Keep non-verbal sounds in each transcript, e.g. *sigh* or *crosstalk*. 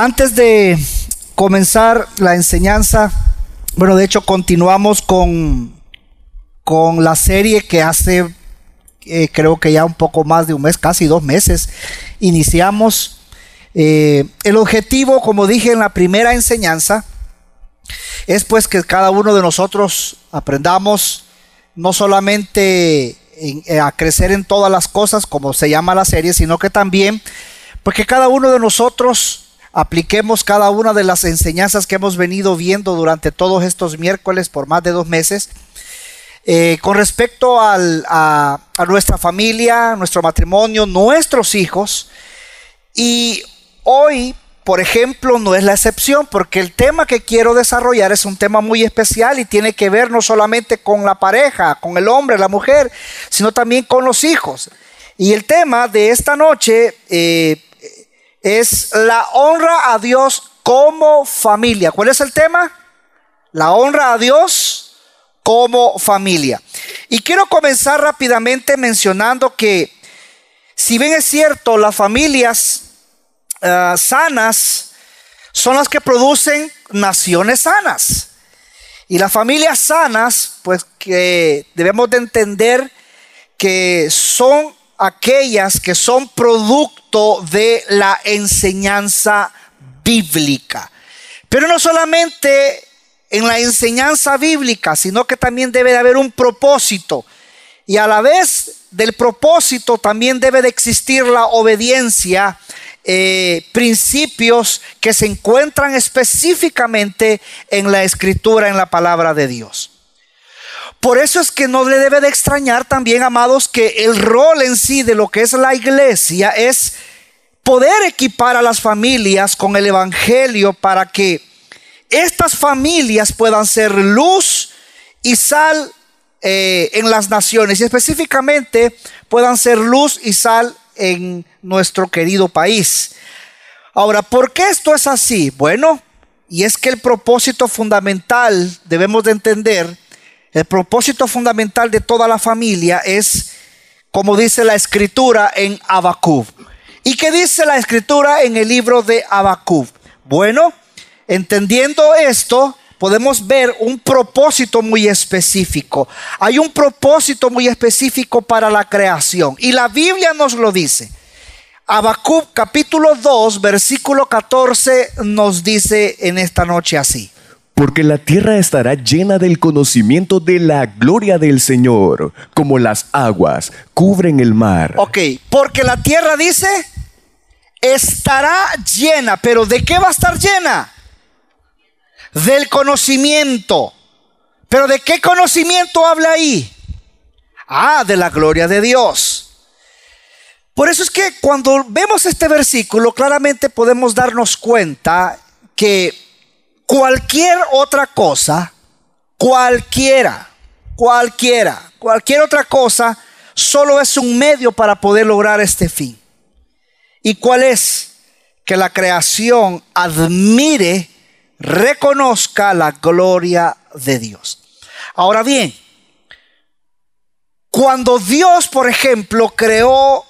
Antes de comenzar la enseñanza, bueno, de hecho continuamos con, con la serie que hace, eh, creo que ya un poco más de un mes, casi dos meses, iniciamos. Eh, el objetivo, como dije en la primera enseñanza, es pues que cada uno de nosotros aprendamos no solamente eh, a crecer en todas las cosas, como se llama la serie, sino que también, porque cada uno de nosotros apliquemos cada una de las enseñanzas que hemos venido viendo durante todos estos miércoles por más de dos meses. Eh, con respecto a, nuestra familia, nuestro matrimonio, nuestros hijos. Y hoy, por ejemplo, no es la excepción, porque el tema que quiero desarrollar es un tema muy especial y tiene que ver no solamente con la pareja, con el hombre, la mujer, sino también con los hijos. Y el tema de esta noche eh, es la honra a Dios como familia. ¿Cuál es el tema? La honra a Dios como familia. Y quiero comenzar rápidamente mencionando que, si bien es cierto, las familias eh, sanas son las que producen naciones sanas. Y las familias sanas, pues que debemos de entender que son aquellas que son producto de la enseñanza bíblica. Pero no solamente en la enseñanza bíblica, sino que también debe de haber un propósito. Y a la vez del propósito también debe de existir la obediencia, eh, principios que se encuentran específicamente en la escritura, en la palabra de Dios. Por eso es que no le debe de extrañar también, amados, que el rol en sí de lo que es la iglesia es poder equipar a las familias con el Evangelio para que estas familias puedan ser luz y sal eh, en las naciones y específicamente puedan ser luz y sal en nuestro querido país. Ahora, ¿por qué esto es así? Bueno, y es que el propósito fundamental debemos de entender el propósito fundamental de toda la familia es, como dice la escritura en Abacub. ¿Y qué dice la escritura en el libro de Abacub? Bueno, entendiendo esto, podemos ver un propósito muy específico. Hay un propósito muy específico para la creación. Y la Biblia nos lo dice. Abacub capítulo 2, versículo 14 nos dice en esta noche así porque la tierra estará llena del conocimiento de la gloria del Señor, como las aguas cubren el mar. Ok, porque la tierra dice, estará llena, pero ¿de qué va a estar llena? Del conocimiento. ¿Pero de qué conocimiento habla ahí? Ah, de la gloria de Dios. Por eso es que cuando vemos este versículo, claramente podemos darnos cuenta que Cualquier otra cosa, cualquiera, cualquiera, cualquier otra cosa, solo es un medio para poder lograr este fin. ¿Y cuál es? Que la creación admire, reconozca la gloria de Dios. Ahora bien, cuando Dios, por ejemplo, creó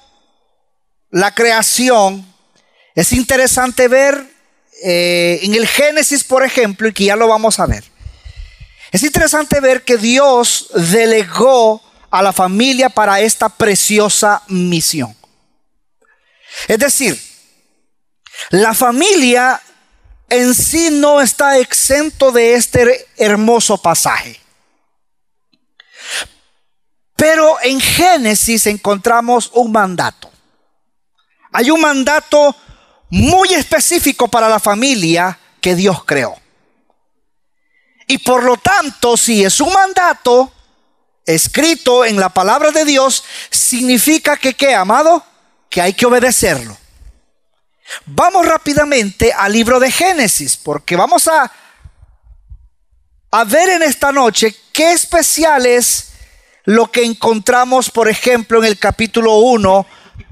la creación, es interesante ver eh, en el Génesis, por ejemplo, y que ya lo vamos a ver, es interesante ver que Dios delegó a la familia para esta preciosa misión. Es decir, la familia en sí no está exento de este hermoso pasaje. Pero en Génesis encontramos un mandato. Hay un mandato muy específico para la familia que Dios creó. Y por lo tanto, si es un mandato escrito en la palabra de Dios, significa que, ¿qué, amado? Que hay que obedecerlo. Vamos rápidamente al libro de Génesis, porque vamos a, a ver en esta noche qué especial es lo que encontramos, por ejemplo, en el capítulo 1,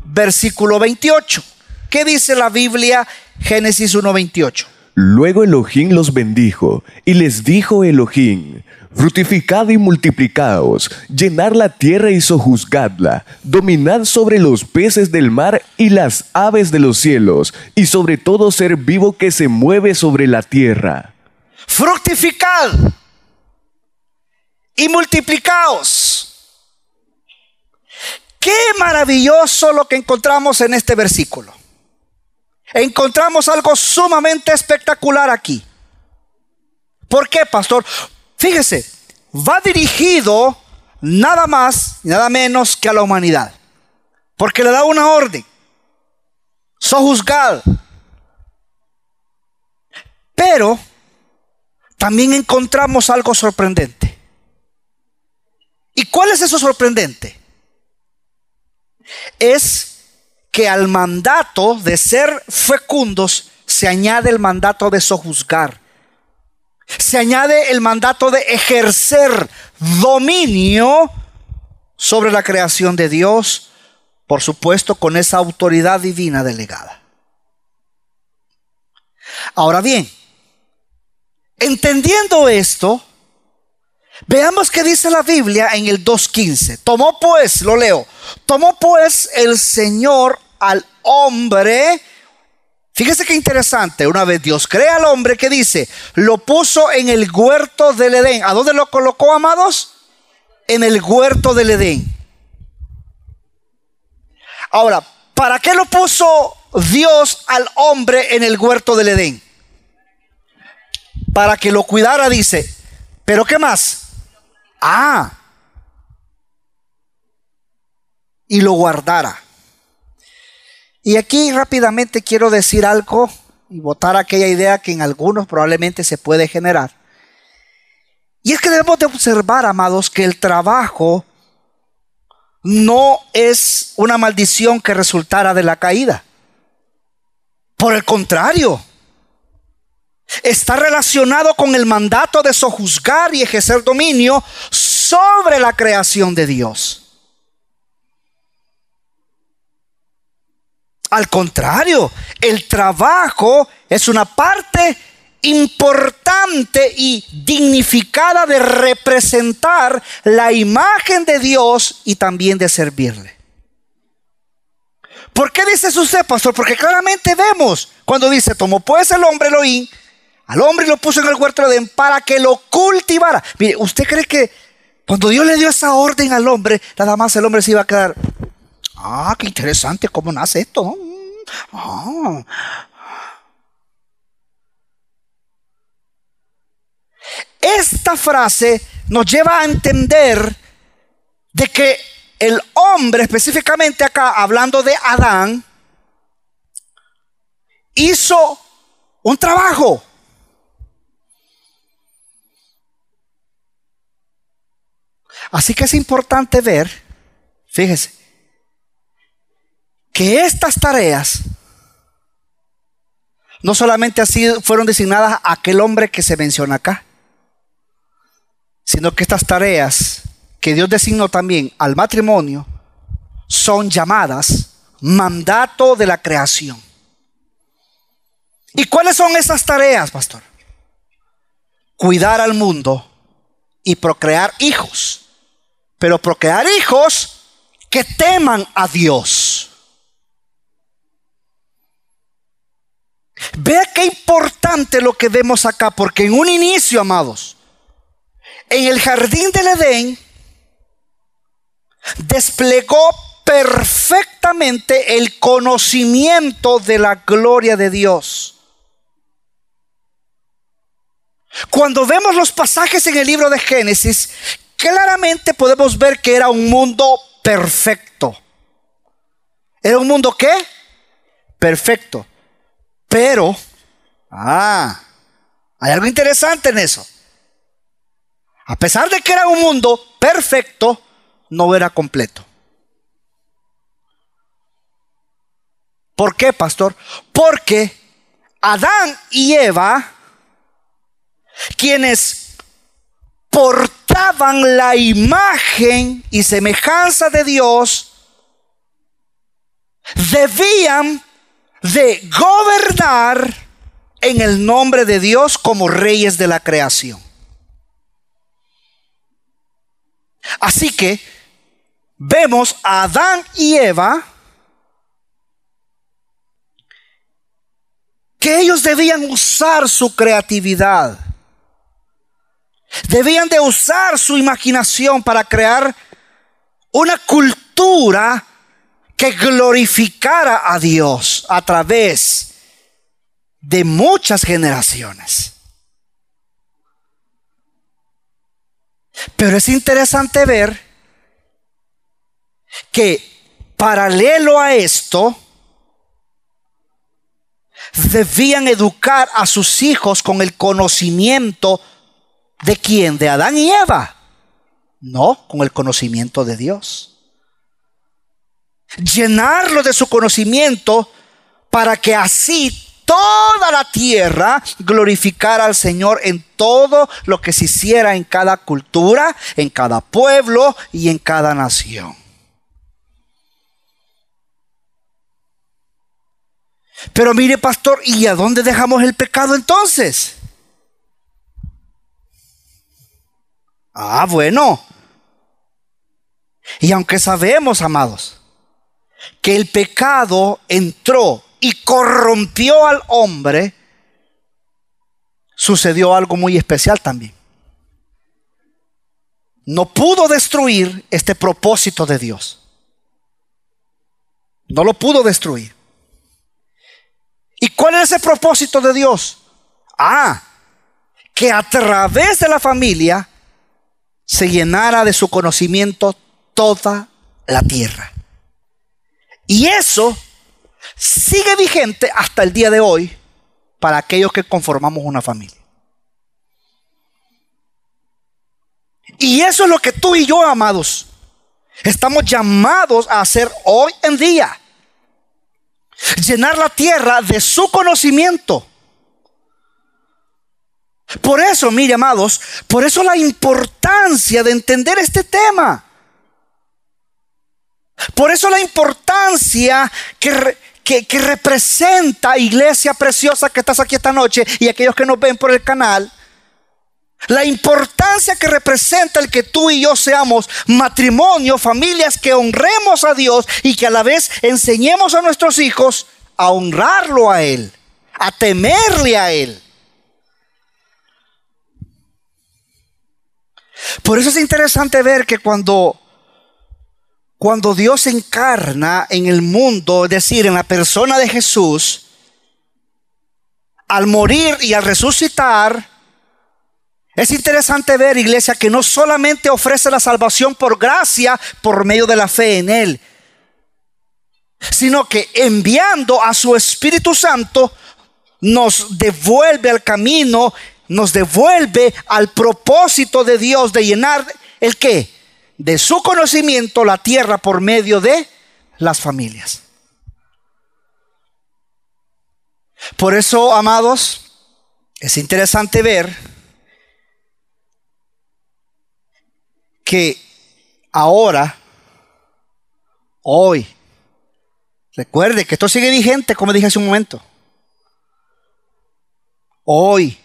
versículo 28. ¿Qué dice la Biblia Génesis 1.28? Luego Elohim los bendijo, y les dijo Elohim, Fructificad y multiplicaos, llenad la tierra y sojuzgadla, dominad sobre los peces del mar y las aves de los cielos, y sobre todo ser vivo que se mueve sobre la tierra. Fructificad y multiplicaos. Qué maravilloso lo que encontramos en este versículo. Encontramos algo sumamente espectacular aquí. ¿Por qué, pastor? Fíjese, va dirigido nada más y nada menos que a la humanidad. Porque le da una orden. Sojuzgad. Pero también encontramos algo sorprendente. ¿Y cuál es eso sorprendente? Es que al mandato de ser fecundos se añade el mandato de sojuzgar se añade el mandato de ejercer dominio sobre la creación de Dios, por supuesto con esa autoridad divina delegada. Ahora bien, entendiendo esto, veamos qué dice la Biblia en el 2.15. Tomó pues, lo leo, tomó pues el Señor al hombre, Fíjese qué interesante. Una vez Dios crea al hombre que dice, lo puso en el huerto del Edén. ¿A dónde lo colocó, amados? En el huerto del Edén. Ahora, ¿para qué lo puso Dios al hombre en el huerto del Edén? Para que lo cuidara, dice. ¿Pero qué más? Ah. Y lo guardara. Y aquí rápidamente quiero decir algo y votar aquella idea que en algunos probablemente se puede generar. Y es que debemos de observar, amados, que el trabajo no es una maldición que resultara de la caída. Por el contrario, está relacionado con el mandato de sojuzgar y ejercer dominio sobre la creación de Dios. Al contrario, el trabajo es una parte importante y dignificada de representar la imagen de Dios y también de servirle. ¿Por qué dice usted, pastor? Porque claramente vemos cuando dice, tomó pues el hombre Elohim, al hombre lo puso en el huerto de Edén para que lo cultivara. Mire, ¿usted cree que cuando Dios le dio esa orden al hombre, nada más el hombre se iba a quedar, Ah, qué interesante cómo nace esto. Ah. Esta frase nos lleva a entender de que el hombre, específicamente acá hablando de Adán, hizo un trabajo. Así que es importante ver, fíjese, que estas tareas no solamente así fueron designadas a aquel hombre que se menciona acá, sino que estas tareas que Dios designó también al matrimonio son llamadas mandato de la creación. ¿Y cuáles son esas tareas, pastor? Cuidar al mundo y procrear hijos, pero procrear hijos que teman a Dios. Vea qué importante lo que vemos acá, porque en un inicio, amados, en el jardín del Edén, desplegó perfectamente el conocimiento de la gloria de Dios. Cuando vemos los pasajes en el libro de Génesis, claramente podemos ver que era un mundo perfecto. ¿Era un mundo qué? Perfecto. Pero, ah, hay algo interesante en eso. A pesar de que era un mundo perfecto, no era completo. ¿Por qué, pastor? Porque Adán y Eva, quienes la imagen y semejanza de Dios, debían de gobernar en el nombre de Dios como reyes de la creación. Así que vemos a Adán y Eva que ellos debían usar su creatividad. Debían de usar su imaginación para crear una cultura que glorificara a Dios a través de muchas generaciones. Pero es interesante ver que paralelo a esto, debían educar a sus hijos con el conocimiento de quién, de Adán y Eva, no con el conocimiento de Dios. Llenarlo de su conocimiento para que así toda la tierra glorificara al Señor en todo lo que se hiciera en cada cultura, en cada pueblo y en cada nación. Pero mire, pastor, ¿y a dónde dejamos el pecado entonces? Ah, bueno. Y aunque sabemos, amados, que el pecado entró y corrompió al hombre, sucedió algo muy especial también. No pudo destruir este propósito de Dios. No lo pudo destruir. ¿Y cuál es ese propósito de Dios? Ah, que a través de la familia se llenara de su conocimiento toda la tierra. Y eso sigue vigente hasta el día de hoy para aquellos que conformamos una familia. Y eso es lo que tú y yo, amados, estamos llamados a hacer hoy en día llenar la tierra de su conocimiento. Por eso, mire, amados, por eso la importancia de entender este tema. Por eso la importancia que, que, representa, iglesia preciosa que estás aquí esta noche y aquellos que nos ven por el canal, la importancia que representa el que tú y yo seamos matrimonio, familias que honremos a Dios y que a la vez enseñemos a nuestros hijos a honrarlo a Él, a temerle a Él. Por eso es interesante ver que cuando, cuando Dios encarna en el mundo, es decir, en la persona de Jesús, al morir y al resucitar, es interesante ver, iglesia, que no solamente ofrece la salvación por gracia, por medio de la fe en Él, sino que enviando a su Espíritu Santo, nos devuelve al camino, nos devuelve al propósito de Dios de llenar el qué? De su conocimiento la tierra por medio de las familias. Por eso, amados, es interesante ver que ahora, hoy, recuerde que esto sigue vigente, como dije hace un momento. Hoy,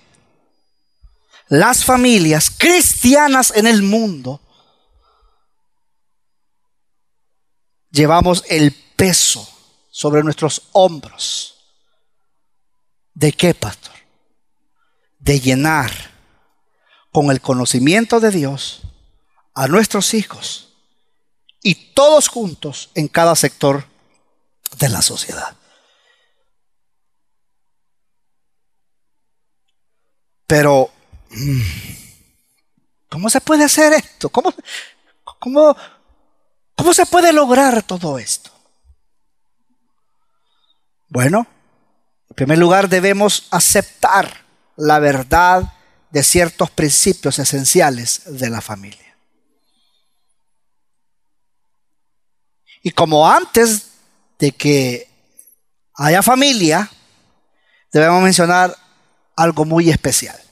las familias cristianas en el mundo llevamos el peso sobre nuestros hombros. ¿De qué, pastor? De llenar con el conocimiento de Dios a nuestros hijos y todos juntos en cada sector de la sociedad. Pero, ¿cómo se puede hacer esto? ¿Cómo, cómo, cómo se puede lograr todo esto? Bueno, en primer lugar debemos aceptar la verdad de ciertos principios esenciales de la familia. Y como antes de que haya familia, debemos mencionar algo muy especial.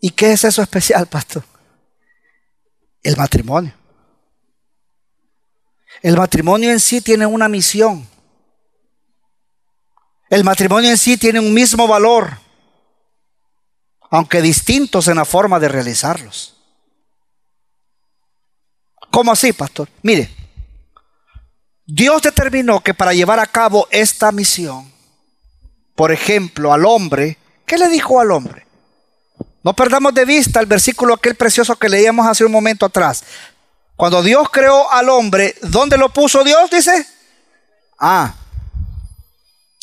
¿Y qué es eso especial, pastor? El matrimonio. El matrimonio en sí tiene una misión. El matrimonio en sí tiene un mismo valor, aunque distintos en la forma de realizarlos. ¿Cómo así, pastor? Mire, Dios determinó que para llevar a cabo esta misión, por ejemplo, al hombre, ¿qué le dijo al hombre? No perdamos de vista el versículo aquel precioso que leíamos hace un momento atrás. Cuando Dios creó al hombre, ¿dónde lo puso Dios? Dice. Ah,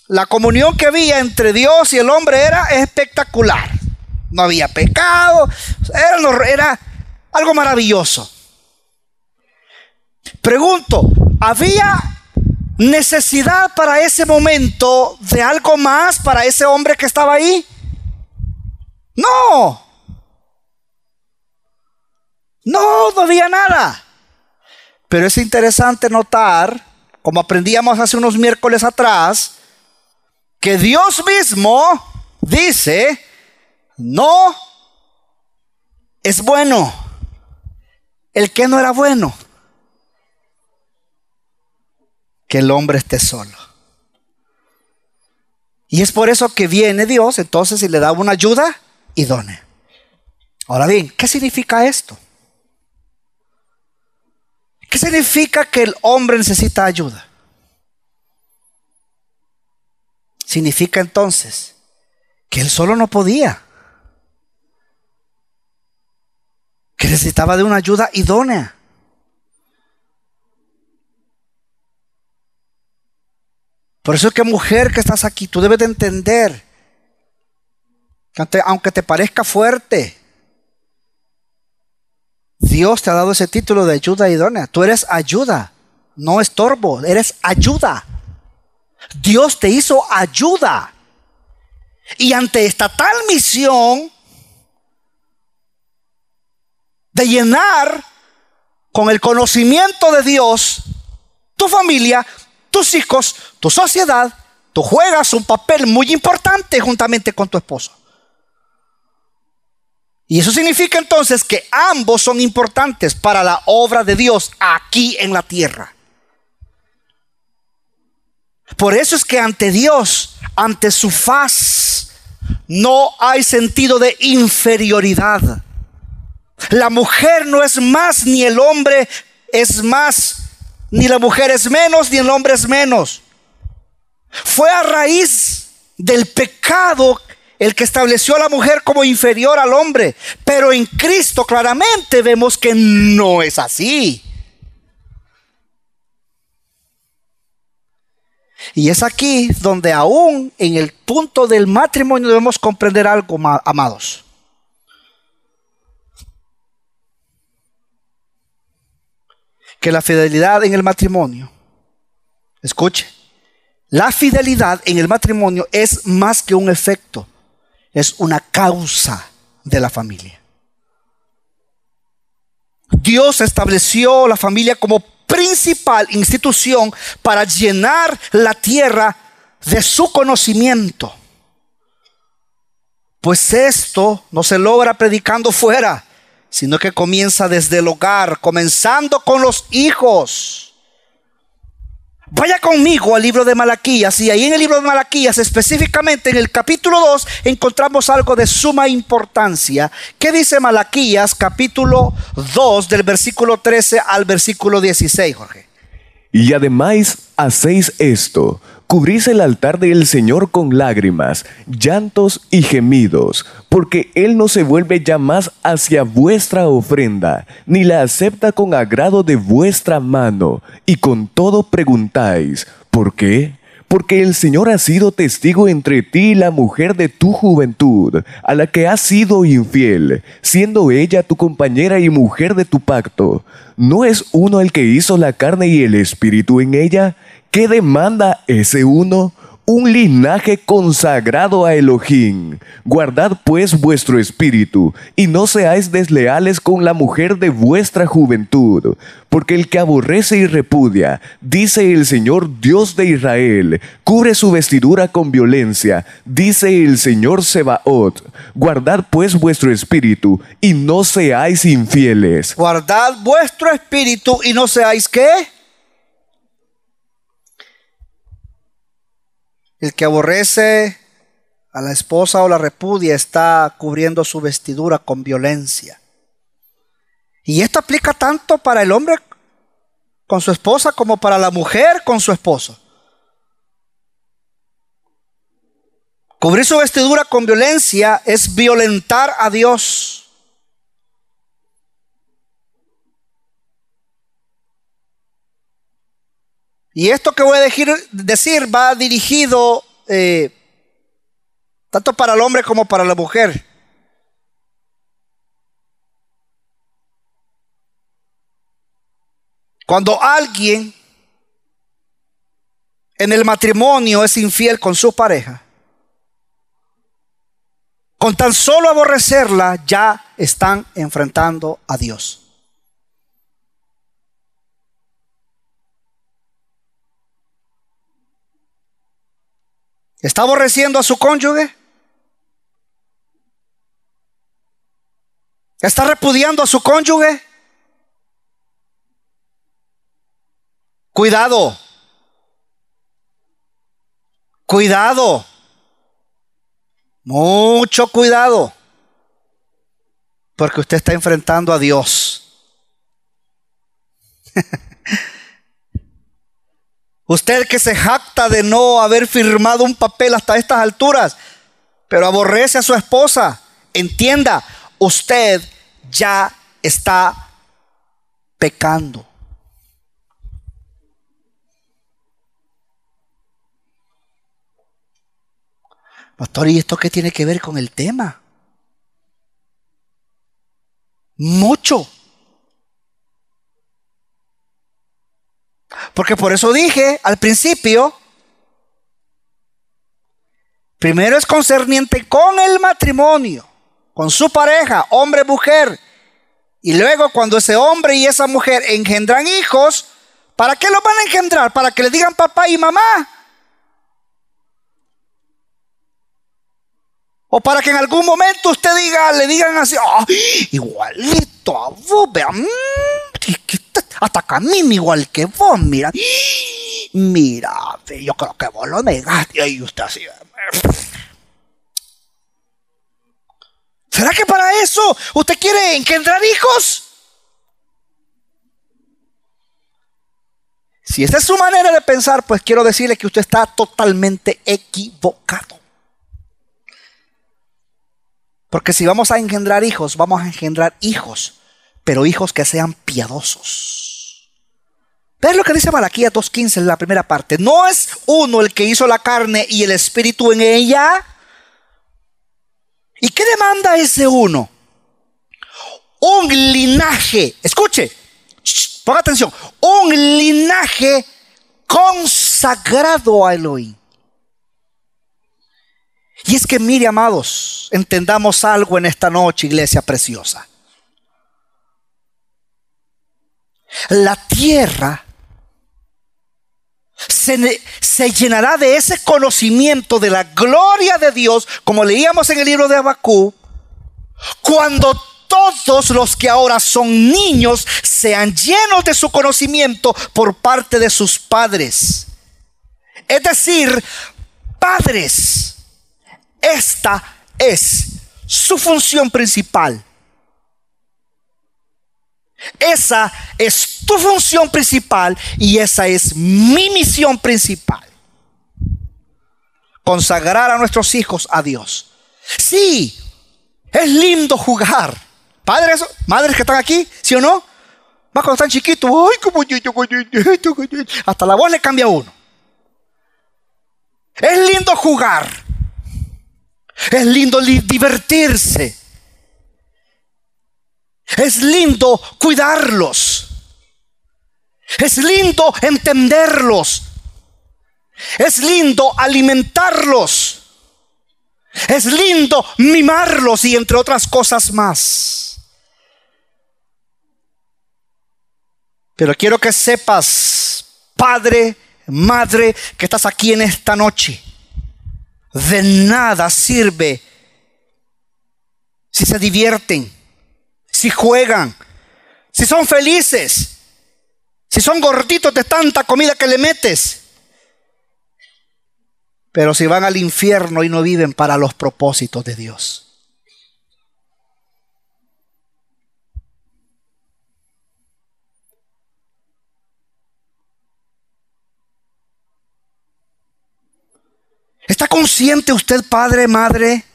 la comunión que había entre Dios y el hombre era espectacular. No había pecado, era, era algo maravilloso. Pregunto, ¿había necesidad para ese momento de algo más para ese hombre que estaba ahí? No. No, había nada. Pero es interesante notar, como aprendíamos hace unos miércoles atrás, que Dios mismo dice, no es bueno. El que no era bueno, que el hombre esté solo. Y es por eso que viene Dios entonces y le da una ayuda idónea. Ahora bien, ¿qué significa esto? ¿Qué significa que el hombre necesita ayuda? Significa entonces que él solo no podía. Que necesitaba de una ayuda idónea. Por eso es que mujer que estás aquí, tú debes de entender aunque te parezca fuerte, Dios te ha dado ese título de ayuda idónea. Tú eres ayuda, no estorbo, eres ayuda. Dios te hizo ayuda. Y ante esta tal misión de llenar con el conocimiento de Dios tu familia, tus hijos, tu sociedad, tú juegas un papel muy importante juntamente con tu esposo. Y eso significa entonces que ambos son importantes para la obra de Dios aquí en la tierra. Por eso es que ante Dios, ante su faz, no hay sentido de inferioridad. La mujer no es más, ni el hombre es más, ni la mujer es menos, ni el hombre es menos. Fue a raíz del pecado el que estableció a la mujer como inferior al hombre. Pero en Cristo claramente vemos que no es así. Y es aquí donde aún en el punto del matrimonio debemos comprender algo, amados. Que la fidelidad en el matrimonio, escuche, la fidelidad en el matrimonio es más que un efecto, es una causa de la familia. Dios estableció la familia como principal institución para llenar la tierra de su conocimiento. Pues esto no se logra predicando fuera, sino que comienza desde el hogar, comenzando con los hijos. Vaya conmigo al libro de Malaquías y ahí en el libro de Malaquías, específicamente en el capítulo 2, encontramos algo de suma importancia. ¿Qué dice Malaquías capítulo 2 del versículo 13 al versículo 16, Jorge? Y además hacéis esto cubrís el altar del Señor con lágrimas, llantos y gemidos, porque Él no se vuelve ya más hacia vuestra ofrenda, ni la acepta con agrado de vuestra mano, y con todo preguntáis, ¿por qué? Porque el Señor ha sido testigo entre ti y la mujer de tu juventud, a la que has sido infiel, siendo ella tu compañera y mujer de tu pacto. ¿No es uno el que hizo la carne y el espíritu en ella? ¿Qué demanda ese uno? Un linaje consagrado a Elohim. Guardad pues vuestro espíritu, y no seáis desleales con la mujer de vuestra juventud, porque el que aborrece y repudia, dice el Señor Dios de Israel, cubre su vestidura con violencia, dice el Señor Sebaot. Guardad pues vuestro espíritu, y no seáis infieles. Guardad vuestro espíritu, y no seáis qué? El que aborrece a la esposa o la repudia está cubriendo su vestidura con violencia. Y esto aplica tanto para el hombre con su esposa como para la mujer con su esposo. Cubrir su vestidura con violencia es violentar a Dios. Y esto que voy a decir, va dirigido eh, tanto para el hombre como para la mujer. Cuando alguien en el matrimonio es infiel con su pareja, con tan solo aborrecerla ya están enfrentando a Dios. ¿Está aborreciendo a su cónyuge? ¿Está repudiando a su cónyuge? Cuidado. Cuidado. Mucho cuidado. Porque usted está enfrentando a Dios. *laughs* usted que se jacta de no haber firmado un papel hasta estas alturas, pero aborrece a su esposa, entienda, usted ya está pecando. Pastor, ¿y esto qué tiene que ver con el tema? Mucho. Porque por eso dije al principio, primero es concerniente con el matrimonio, con su pareja, hombre, mujer. Y luego cuando ese hombre y esa mujer engendran hijos, ¿para qué los van a engendrar? Para que le digan papá y mamá. O para que en algún momento usted diga, le digan así, igualito a vos, vea, mm, hasta camino igual que vos, mira. Mira, yo creo que vos lo negaste y usted así. ¿Será que para eso usted quiere engendrar hijos? Si esa es su manera de pensar, pues quiero decirle que usted está totalmente equivocado. Porque si vamos a engendrar hijos, vamos a engendrar hijos, pero hijos que sean piadosos. ¿Ves lo que dice Malaquías 2.15 en la primera parte? ¿No es uno el que hizo la carne y el espíritu en ella? ¿Y qué demanda ese uno? Un linaje, escuche, ponga atención, un linaje consagrado a Elohim. Y es que mire, amados, entendamos algo en esta noche, iglesia preciosa. La tierra se, llenará de ese conocimiento de la gloria de Dios, como leíamos en el libro de Abacú, cuando todos los que ahora son niños sean llenos de su conocimiento por parte de sus padres. Es decir, padres esta es su función principal. Esa es tu función principal y esa es mi misión principal. Consagrar a nuestros hijos a Dios. Sí, es lindo jugar. Padres, madres que están aquí, ¿sí o no? Más cuando están chiquitos, hasta la voz le cambia uno. Es lindo jugar. Es lindo divertirse. Es lindo cuidarlos. Es lindo entenderlos. Es lindo alimentarlos. Es lindo mimarlos y entre otras cosas más. Pero quiero que sepas, padre, madre, que estás aquí en esta noche de nada sirve si se divierten, si juegan, si son felices, si son gorditos de tanta comida que le metes. pero si van al infierno y no viven para los propósitos de Dios. ¿Está consciente usted, padre, madre?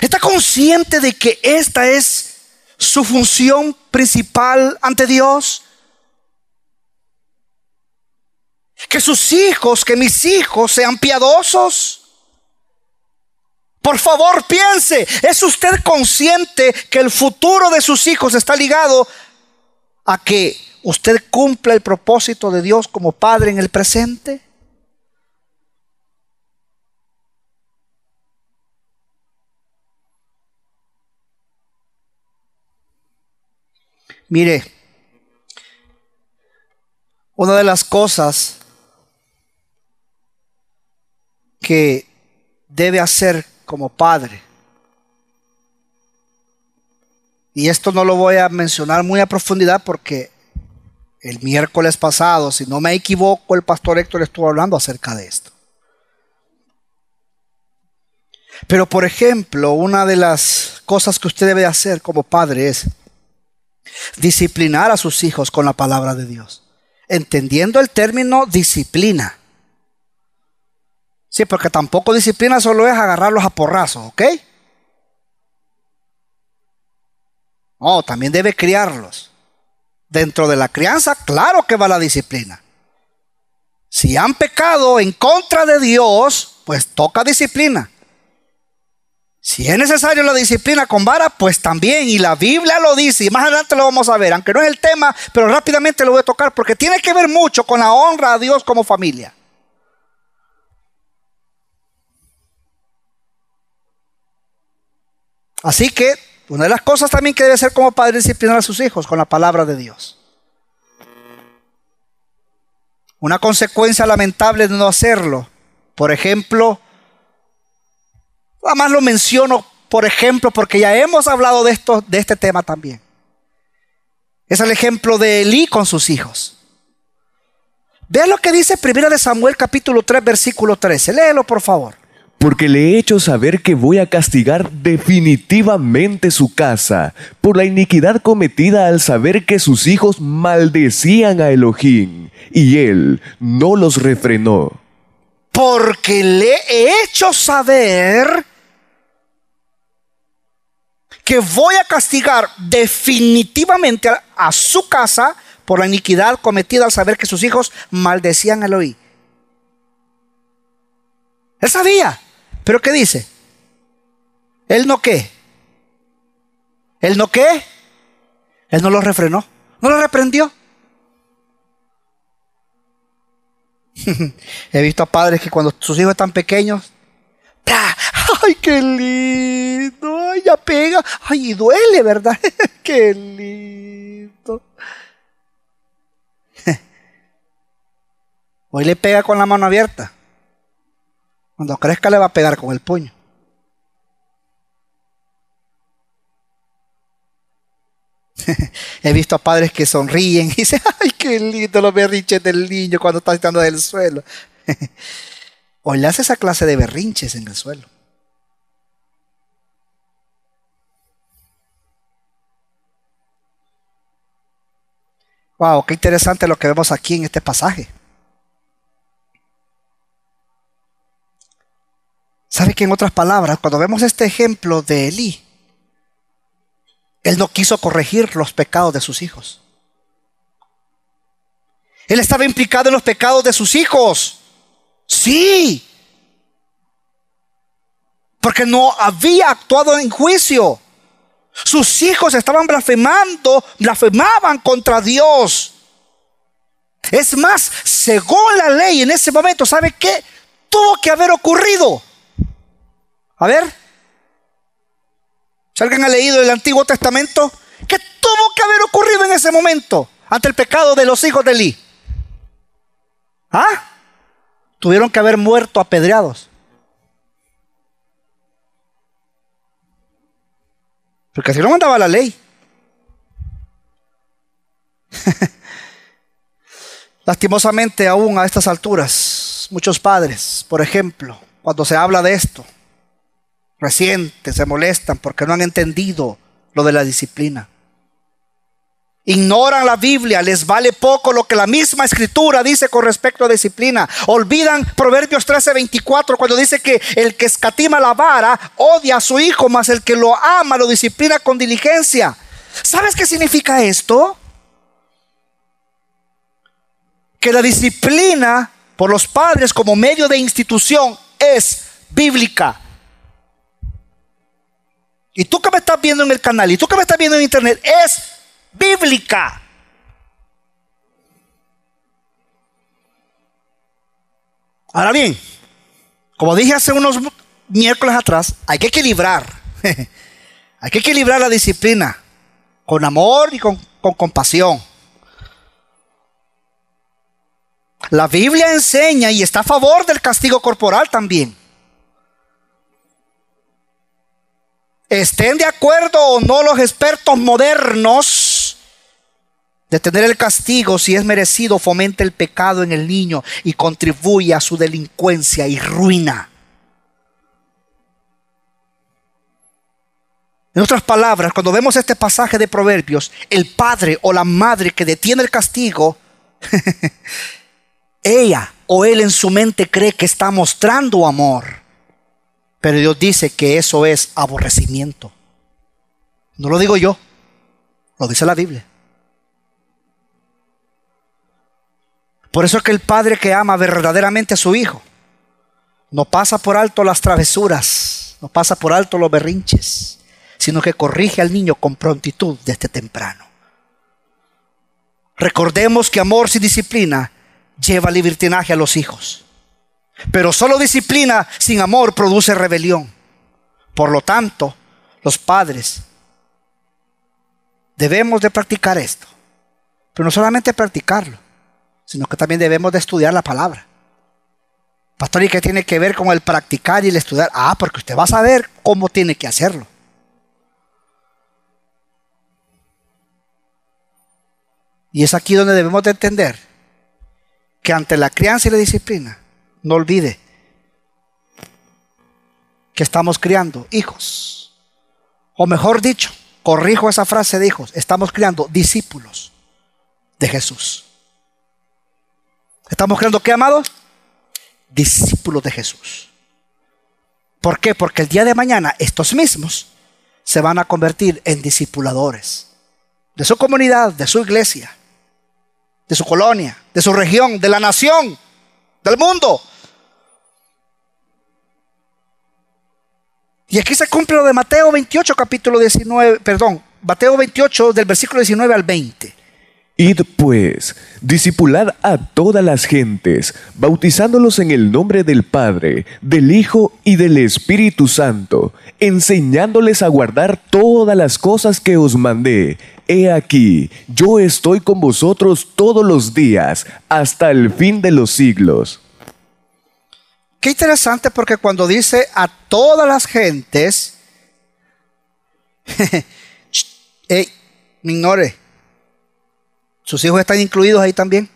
¿Está consciente de que esta es su función principal ante Dios? Que sus hijos, que mis hijos sean piadosos. Por favor, piense, ¿es usted consciente que el futuro de sus hijos está ligado a que usted cumpla el propósito de Dios como padre en el presente? Mire, una de las cosas que debe hacer como padre, y esto no lo voy a mencionar muy a profundidad porque el miércoles pasado, si no me equivoco, el pastor Héctor estuvo hablando acerca de esto. Pero por ejemplo, una de las cosas que usted debe hacer como padre es disciplinar a sus hijos con la palabra de Dios. Entendiendo el término disciplina. Sí, porque tampoco disciplina solo es agarrarlos a porrazos, ¿ok? No, también debe criarlos. Dentro de la crianza, claro que va la disciplina. Si han pecado en contra de Dios, pues toca disciplina. Si es necesario la disciplina con vara, pues también, y la Biblia lo dice, y más adelante lo vamos a ver, aunque no es el tema, pero rápidamente lo voy a tocar porque tiene que ver mucho con la honra a Dios como familia. Así que una de las cosas también que debe hacer como padre disciplinar a sus hijos con la palabra de Dios. Una consecuencia lamentable de no hacerlo, por ejemplo, Nada más lo menciono, por ejemplo, porque ya hemos hablado de, esto, de este tema también. Es el ejemplo de Elí con sus hijos. Vean lo que dice 1 de Samuel capítulo 3 versículo 13. Léelo por favor. Porque le he hecho saber que voy a castigar definitivamente su casa por la iniquidad cometida al saber que sus hijos maldecían a Elohim y él no los refrenó. Porque le he hecho saber que voy a castigar definitivamente a, su casa por la iniquidad cometida al saber que sus hijos maldecían a Elohim. Él sabía, pero ¿qué dice? Él no qué. Él no qué. Él no lo refrenó, no lo reprendió. He visto a padres que cuando sus hijos están pequeños, ¡ay, qué lindo! ¡Ay, ya pega! ¡Ay, y duele, ¿verdad? *laughs* ¡Qué lindo! *laughs* Hoy le pega con la mano abierta. Cuando crezca le va a pegar con el puño. *laughs* He visto a padres que sonríen y dicen, ay, qué lindo los berrinches del niño cuando está estando del suelo. *laughs* Hace esa clase de berrinches en el suelo. Wow, qué interesante lo que vemos aquí en este pasaje. ¿Sabe que en otras palabras, cuando vemos este ejemplo de Elí, él no quiso corregir los pecados de sus hijos. Él estaba implicado en los pecados de sus hijos. Sí. Porque no había actuado en juicio. Sus hijos estaban blasfemando, blasfemaban contra Dios. Es más, según la ley en ese momento, ¿sabe qué? Tuvo que haber ocurrido. A ver, si alguien ha leído el Antiguo Testamento, ¿qué tuvo que haber ocurrido en ese momento ante el pecado de los hijos de Eli? ¿Ah? Tuvieron que haber muerto apedreados. Porque así lo mandaba la ley. *laughs* Lastimosamente aún a estas alturas muchos, muchos padres, por ejemplo, cuando se habla de esto, recientes se molestan porque no han entendido lo de la disciplina. Ignoran la Biblia, les vale poco lo que la misma escritura dice con respecto a disciplina. Olvidan Proverbios 13:24 cuando dice que el que escatima la vara odia a su hijo, mas el que lo ama lo disciplina con diligencia. ¿Sabes qué significa esto? Que la disciplina por los padres como medio de institución es bíblica. Y tú que me estás viendo en el canal y tú que me estás viendo en internet, es bíblica. Ahora bien, como dije hace unos miércoles atrás, hay que equilibrar. *laughs* hay que equilibrar la disciplina con amor y con, con compasión. La Biblia enseña y está a favor del castigo corporal también. Estén de acuerdo o no los expertos modernos de tener el castigo si es merecido fomenta el pecado en el niño y contribuye a su delincuencia y ruina. En otras palabras, cuando vemos este pasaje de Proverbios, el padre o la madre que detiene el castigo, *laughs* ella o él en su mente cree que está mostrando amor, pero Dios dice que eso es aborrecimiento. No lo digo yo, lo dice la Biblia. Por eso es que el padre que ama verdaderamente a su hijo no pasa por alto las travesuras, no pasa por alto los berrinches, sino que corrige al niño con prontitud desde temprano. Recordemos que amor sin disciplina lleva libertinaje a los hijos. Pero solo disciplina sin amor produce rebelión. Por lo tanto, los padres debemos de practicar esto. Pero no solamente practicarlo, sino que también debemos de estudiar la palabra. Pastor, ¿y qué tiene que ver con el practicar y el estudiar? Ah, porque usted va a saber cómo tiene que hacerlo. Y es aquí donde debemos de entender que ante la crianza y la disciplina, no olvide que estamos criando hijos. O mejor dicho, corrijo esa frase de hijos, estamos criando discípulos de Jesús. Estamos creando qué, amados? Discípulos de Jesús. ¿Por qué? Porque el día de mañana estos mismos se van a convertir en discipuladores de su comunidad, de su iglesia, de su colonia, de su región, de la nación, del mundo. Y aquí se cumple lo de Mateo 28, capítulo 19, perdón, Mateo 28 del versículo 19 al 20. Id pues, discipulad a todas las gentes, bautizándolos en el nombre del Padre, del Hijo y del Espíritu Santo, enseñándoles a guardar todas las cosas que os mandé. He aquí, yo estoy con vosotros todos los días, hasta el fin de los siglos. Qué interesante porque cuando dice a todas las gentes, *laughs* hey, me ignore ¿Sus hijos están incluidos ahí también?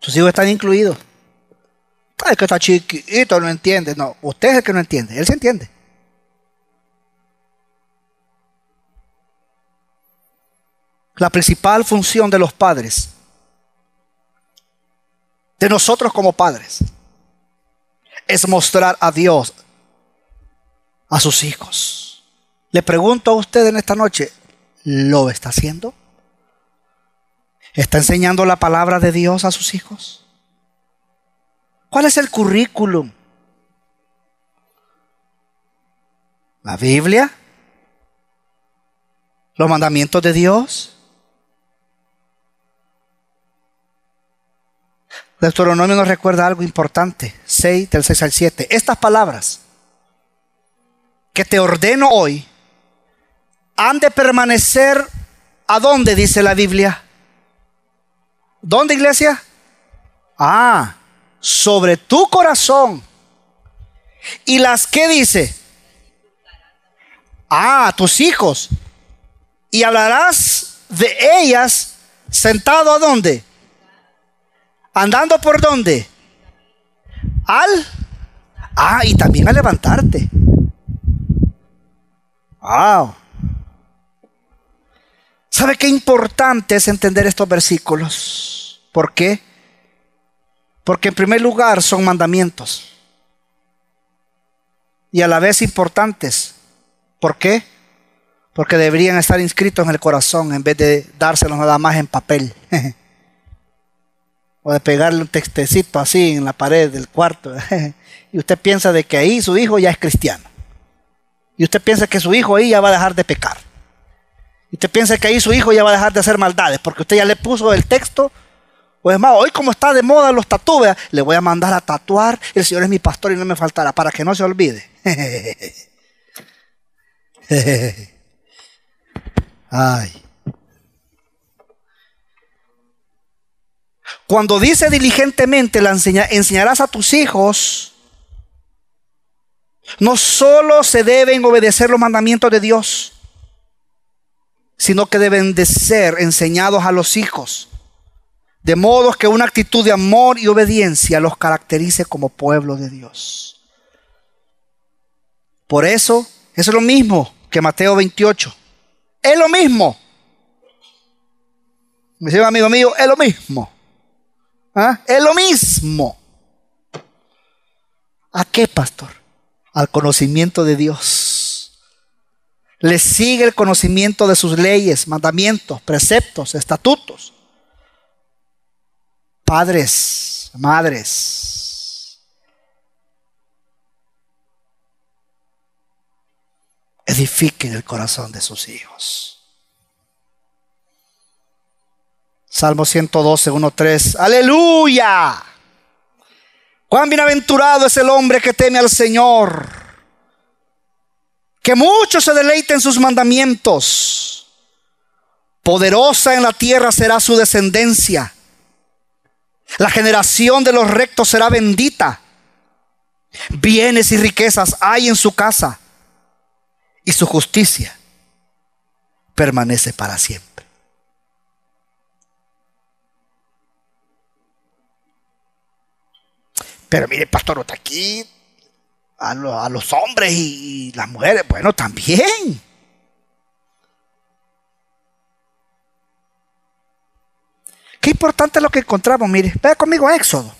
Sus hijos están incluidos. Ay, que está chiquito, no entiende. No, usted es el que no entiende. Él se entiende. La principal función de los padres, de nosotros como padres, es mostrar a Dios a sus hijos. Le pregunto a usted en esta noche, ¿lo está haciendo? ¿Está enseñando la palabra de Dios a sus hijos? ¿Cuál es el currículum? ¿La Biblia? ¿Los mandamientos de Dios? Deuteronomio nos recuerda algo importante, 6 del 6 al 7. Estas palabras que te ordeno hoy han de permanecer a dónde dice la Biblia. ¿Dónde iglesia? Ah, sobre tu corazón. ¿Y las que dice? Ah, tus hijos. y hablarás de ellas sentado a dónde? Andando por dónde? Al. Ah, y también a levantarte. Wow. ¿Sabe qué importante es entender estos versículos? ¿Por qué? Porque en primer lugar son mandamientos. Y a la vez importantes. ¿Por qué? Porque deberían estar inscritos en el corazón en vez de dárselos nada más en papel. *laughs* o de pegarle un textecito así en la pared del cuarto. *laughs* y usted piensa de que ahí su hijo ya es cristiano. Y usted piensa que su hijo ahí ya va a dejar de pecar. Y usted piensa que ahí su hijo ya va a dejar de hacer maldades, porque usted ya le puso el texto. O es más, hoy como está de moda los tatúes, le voy a mandar a tatuar, el Señor es mi pastor y no me faltará, para que no se olvide. *laughs* Ay. Cuando dice diligentemente, la enseñarás a tus hijos, no solo se deben obedecer los mandamientos de Dios, sino que deben de ser enseñados a los hijos, de modo que una actitud de amor y obediencia los caracterice como pueblo de Dios. Por eso, es lo mismo que Mateo 28. Es lo mismo. Me dice amigo mío, es lo mismo. ¿Ah? Es lo mismo. ¿A qué, pastor? Al conocimiento de Dios. Le sigue el conocimiento de sus leyes, mandamientos, preceptos, estatutos. Padres, madres. Edifiquen el corazón de sus hijos. Salmo 112, 1, 3. Aleluya. Cuán bienaventurado es el hombre que teme al Señor. Que mucho se deleite en sus mandamientos. Poderosa en la tierra será su descendencia. La generación de los rectos será bendita. Bienes y riquezas hay en su casa. Y su justicia permanece para siempre. Pero mire, pastor, aquí a, los hombres y, las mujeres, bueno, también. Qué importante es lo que encontramos, mire, vea conmigo Éxodo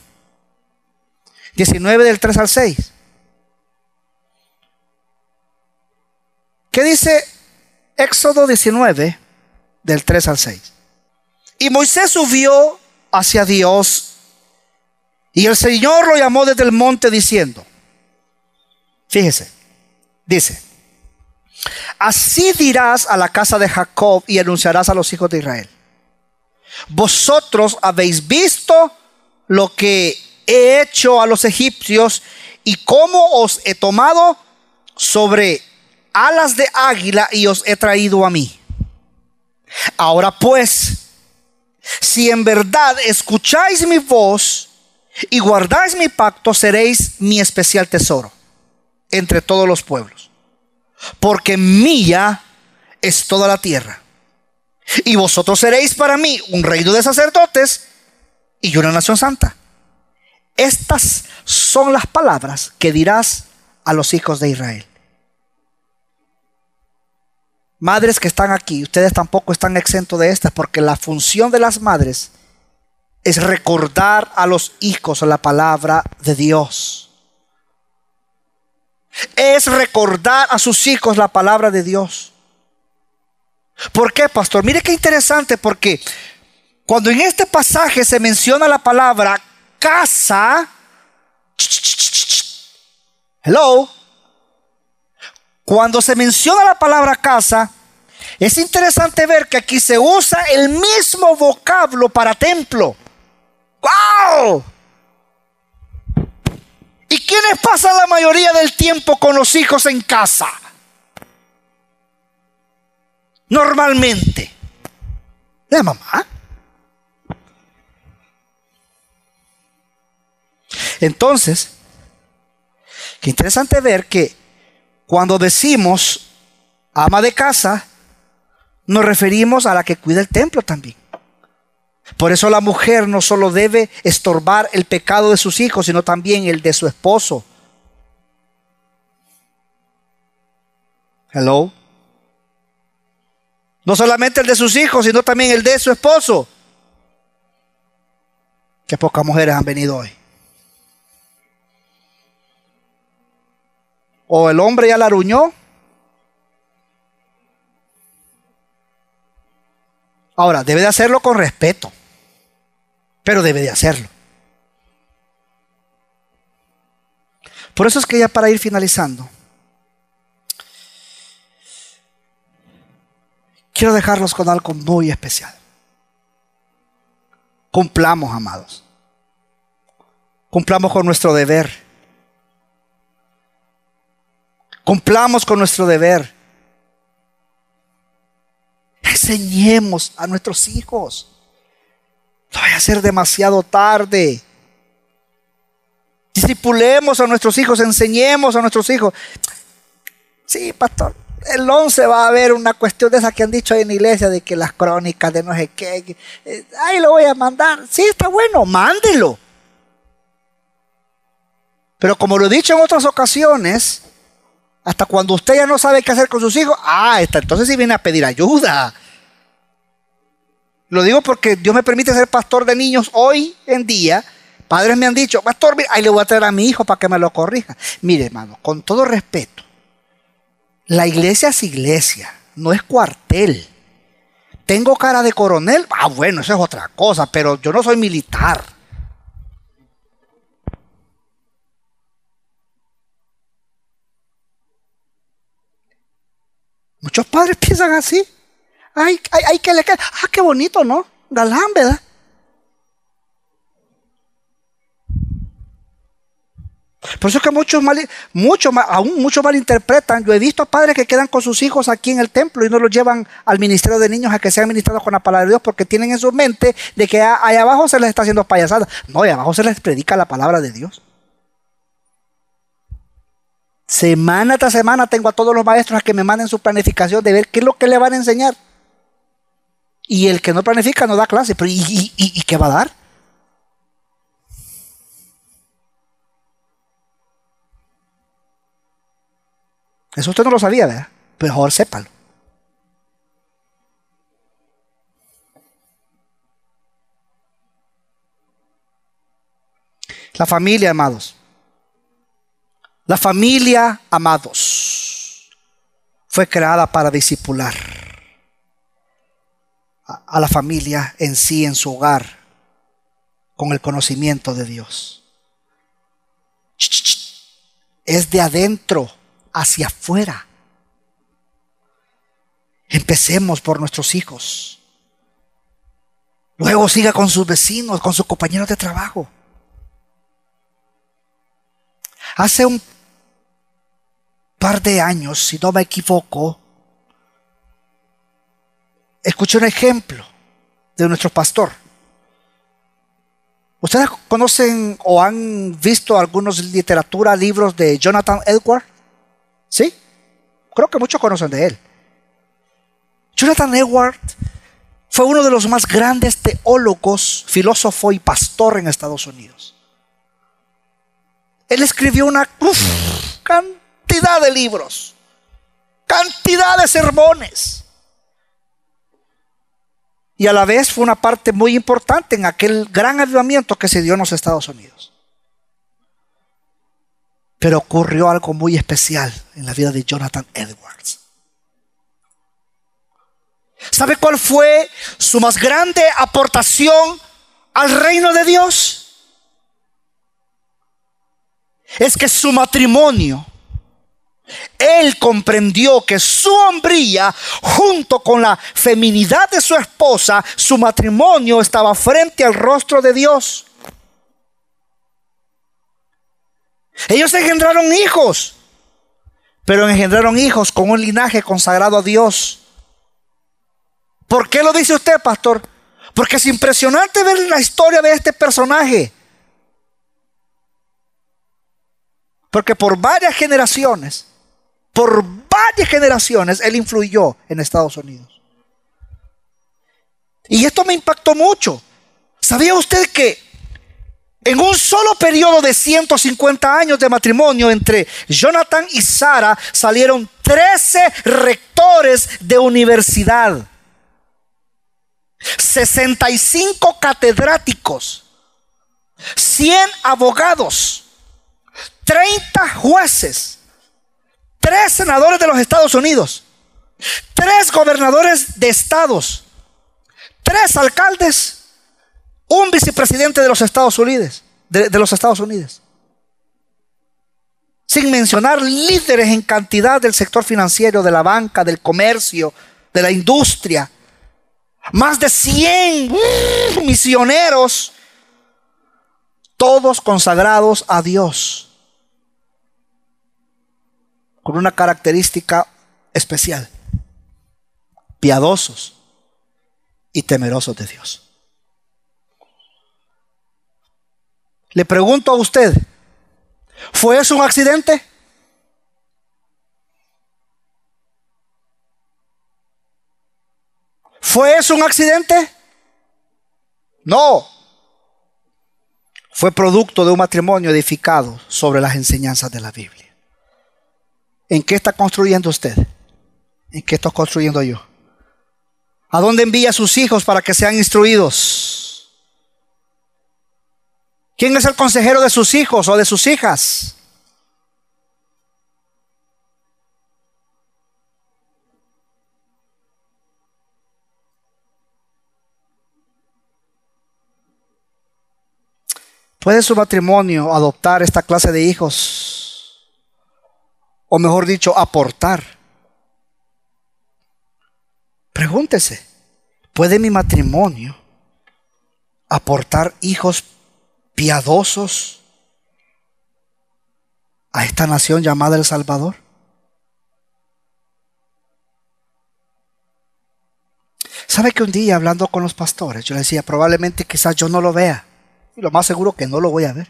19 del 3 al 6. ¿Qué dice Éxodo 19 del 3 al 6? Y Moisés subió hacia Dios y el Señor lo llamó desde el monte diciendo, fíjese, dice, así dirás a la casa de Jacob y anunciarás a los hijos de Israel. Vosotros habéis visto lo que he hecho a los egipcios y cómo os he tomado sobre alas de águila y os he traído a mí. Ahora pues, si en verdad escucháis mi voz, y guardáis mi pacto, seréis mi especial tesoro entre todos los pueblos. Porque mía es toda la tierra. Y vosotros seréis para mí un reino de sacerdotes y una nación santa. Estas son las palabras que dirás a los hijos de Israel. Madres que están aquí, ustedes tampoco están exentos de estas porque la función de las madres es recordar a los hijos la palabra de Dios. Es recordar a sus hijos la palabra de Dios. ¿Por qué, pastor? Mire qué interesante, porque cuando en este pasaje se menciona la palabra casa, hello, cuando se menciona la palabra casa, es interesante ver que aquí se usa el mismo vocablo para templo. ¡Wow! ¿Y quiénes pasan la mayoría del tiempo con los hijos en casa? Normalmente. La mamá. Entonces, qué interesante ver que cuando decimos ama de casa, nos referimos a la que cuida el templo también. Por eso la mujer no solo debe estorbar el pecado de sus hijos, sino también el de su esposo. Hello. No solamente el de sus hijos, sino también el de su esposo. Qué pocas mujeres han venido hoy. O el hombre ya la aruñó. Ahora, debe de hacerlo con respeto. Pero debe de hacerlo. Por eso es que ya para ir finalizando, quiero dejarlos con algo muy especial. Cumplamos, amados. Cumplamos con nuestro deber. Cumplamos con nuestro deber. Enseñemos a nuestros hijos. No vaya a ser demasiado tarde. Discipulemos a nuestros hijos, enseñemos a nuestros hijos. Sí, pastor, el 11 va a haber una cuestión de esa que han dicho ahí en la iglesia, de que las crónicas de no sé qué, eh, ahí lo voy a mandar. Sí, está bueno, mándelo. Pero como lo he dicho en otras ocasiones, hasta cuando usted ya no sabe qué hacer con sus hijos, ah, entonces sí viene a pedir ayuda. Lo digo porque Dios me permite ser pastor de niños hoy en día. Padres me han dicho, pastor, ahí le voy a traer a mi hijo para que me lo corrija. Mire, hermano, con todo respeto, la iglesia es iglesia, no es cuartel. ¿Tengo cara de coronel? Ah, bueno, eso es otra cosa, pero yo no soy militar. Muchos padres *laughs* piensan así. Ay, ay, ay, que le queda. Ah, qué bonito, ¿no? Galán, ¿verdad? Por eso es que muchos mal, muchos, aún muchos malinterpretan. Yo he visto padres que quedan con sus hijos aquí en el templo y no los llevan al ministerio de niños a que sean ministrados con la palabra de Dios porque tienen en su mente de que allá abajo se les está haciendo payasada. No, allá abajo se les predica la palabra de Dios. Semana tras semana tengo a todos los maestros a que me manden su planificación de ver qué es lo que le van a enseñar. Y el que no planifica no da clase. Pero ¿y, qué va a dar? Eso usted no lo sabía, ¿verdad? Pero mejor sépalo. La familia, amados. La familia, amados, fue creada para discipular a la familia en sí, en su hogar, con el conocimiento de Dios. Es de adentro hacia afuera. Empecemos por nuestros hijos. Luego siga con sus vecinos, con sus compañeros de trabajo. Hace un par de años, si no me equivoco, escuché un ejemplo de nuestro pastor. ¿Ustedes conocen o han visto algunos literatura, libros de Jonathan Edwards? ¿Sí? Creo que muchos conocen de él. Jonathan Edwards fue uno de los más grandes teólogos, filósofo y pastor en Estados Unidos. Él escribió una cantidad de libros, cantidad de sermones y a la vez fue una parte muy importante en aquel gran avivamiento que se dio en los Estados Unidos. Pero ocurrió algo muy especial en la vida de Jonathan Edwards. ¿Sabe cuál fue su más grande aportación al reino de Dios? Es que su matrimonio él comprendió que su hombría, junto con la feminidad de su esposa, su matrimonio estaba frente al rostro de Dios. Ellos engendraron hijos, pero engendraron hijos con un linaje consagrado a Dios. ¿Por qué lo dice usted, pastor? Porque es impresionante ver la historia de este personaje. Porque por varias generaciones por varias generaciones él influyó en Estados Unidos. Y esto me impactó mucho. ¿Sabía usted que en un solo periodo de 150 años de matrimonio entre Jonathan y Sara salieron 13 rectores de universidad, 65 catedráticos, 100 abogados, 30 jueces, 3 senadores de los Estados Unidos, 3 gobernadores de estados, 3 alcaldes un vicepresidente de los Estados Unidos, de, los Estados Unidos. Sin mencionar líderes en cantidad del sector financiero, de la banca, del comercio, de la industria. Más de 100 uh, misioneros, todos consagrados a Dios, con una característica especial, piadosos y temerosos de Dios. Le pregunto a usted, ¿fue eso un accidente? ¿Fue eso un accidente? No. Fue producto de un matrimonio edificado sobre las enseñanzas de la Biblia. ¿En qué está construyendo usted? ¿En qué estoy construyendo yo? ¿A dónde envía a sus hijos para que sean instruidos? ¿Quién es el consejero de sus hijos o de sus hijas? ¿Puede su matrimonio adoptar esta clase de hijos? O mejor dicho, aportar. Pregúntese, ¿puede mi matrimonio aportar hijos piadosos a esta nación llamada El Salvador? ¿Sabe que un día hablando con los pastores, yo les decía, probablemente quizás yo no lo vea, y lo más seguro que no lo voy a ver?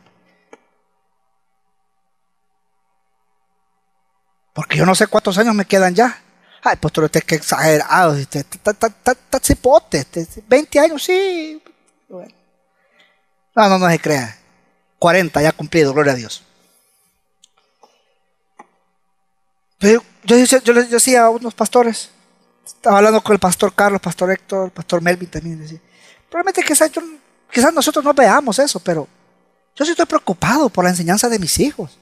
Porque yo no sé cuántos años me quedan ya. Ay, pastor, usted que exagerado, está cipote, 20 años, sí. Bueno. No, no, no se crea. 40 ya cumplido, gloria a Dios. Pero yo, yo, les decía a unos pastores, estaba hablando con el pastor Carlos, pastor Héctor, el pastor Melvin también, decía, probablemente quizás, quizás nosotros no veamos eso, pero yo sí estoy preocupado por la enseñanza de mis hijos.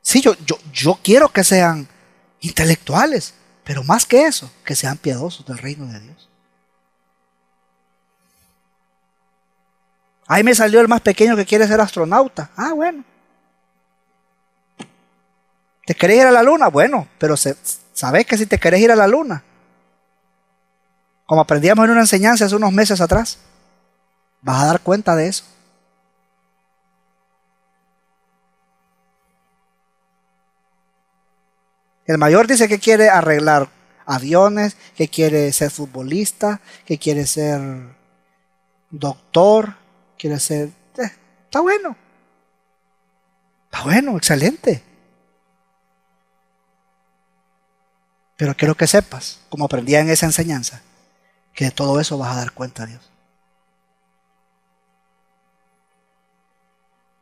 Sí, yo, yo, yo quiero que sean intelectuales, pero más que eso, que sean piadosos del reino de Dios. Ahí me salió el más pequeño que quiere ser astronauta. Ah, bueno. ¿Te querés ir a la luna? Bueno, pero sabes que si te querés ir a la luna, como aprendíamos en una enseñanza hace unos meses atrás, vas a dar cuenta de eso. El mayor dice que quiere arreglar aviones, que quiere ser futbolista, que quiere ser doctor, quiere ser, eh, está bueno. Está bueno, excelente. Pero quiero que sepas, como aprendí en esa enseñanza, que de todo eso vas a dar cuenta a Dios.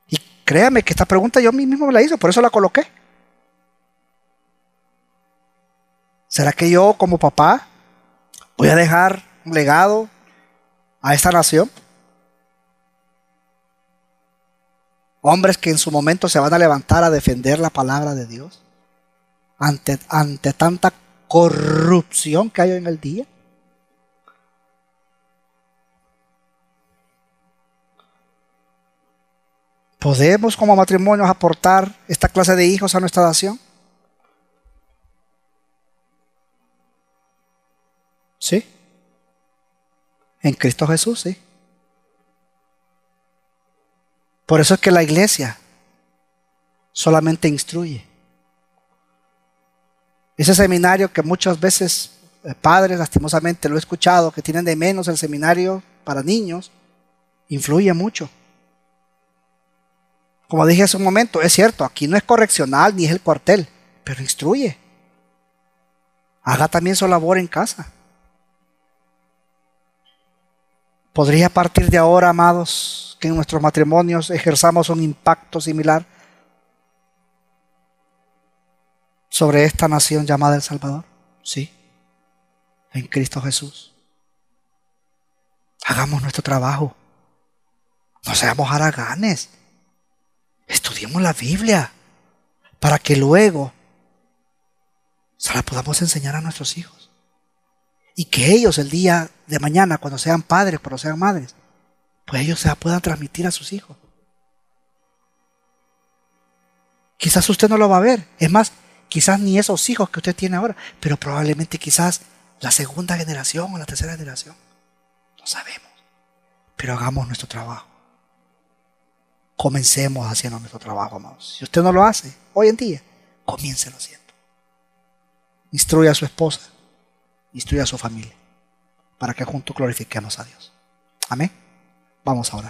Y créame que esta pregunta yo mismo me la hice, por eso la coloqué. ¿Será que yo como papá voy a dejar un legado a esta nación? Hombres que en su momento se van a levantar a defender la palabra de Dios ante, ante tanta corrupción que hay en el día. ¿Podemos como matrimonios aportar esta clase de hijos a nuestra nación? Sí. En Cristo Jesús, sí. Por eso es que la iglesia solamente instruye. Ese seminario que muchas veces eh, padres, lastimosamente, lo he escuchado, que tienen de menos el seminario para niños, influye mucho. Como dije hace un momento, es cierto, aquí no es correccional ni es el cuartel, pero instruye. Haga también su labor en casa. ¿Podría a partir de ahora, amados, que en nuestros matrimonios ejerzamos un impacto similar sobre esta nación llamada El Salvador? Sí, en Cristo Jesús. Hagamos nuestro trabajo. No seamos haraganes. Estudiemos la Biblia para que luego se la podamos enseñar a nuestros hijos. Y que ellos el día de mañana, cuando sean padres, cuando sean madres, pues ellos se la puedan transmitir a sus hijos. Quizás usted no lo va a ver. Es más, quizás ni esos hijos que usted tiene ahora, pero probablemente quizás la segunda generación o la tercera generación. No sabemos. Pero hagamos nuestro trabajo. Comencemos haciendo nuestro trabajo, amados. Si usted no lo hace hoy en día, comiéncelo haciendo. Instruya a su esposa, instruya a su familia, para que juntos glorifiquemos a Dios. Amén. Vamos ahora.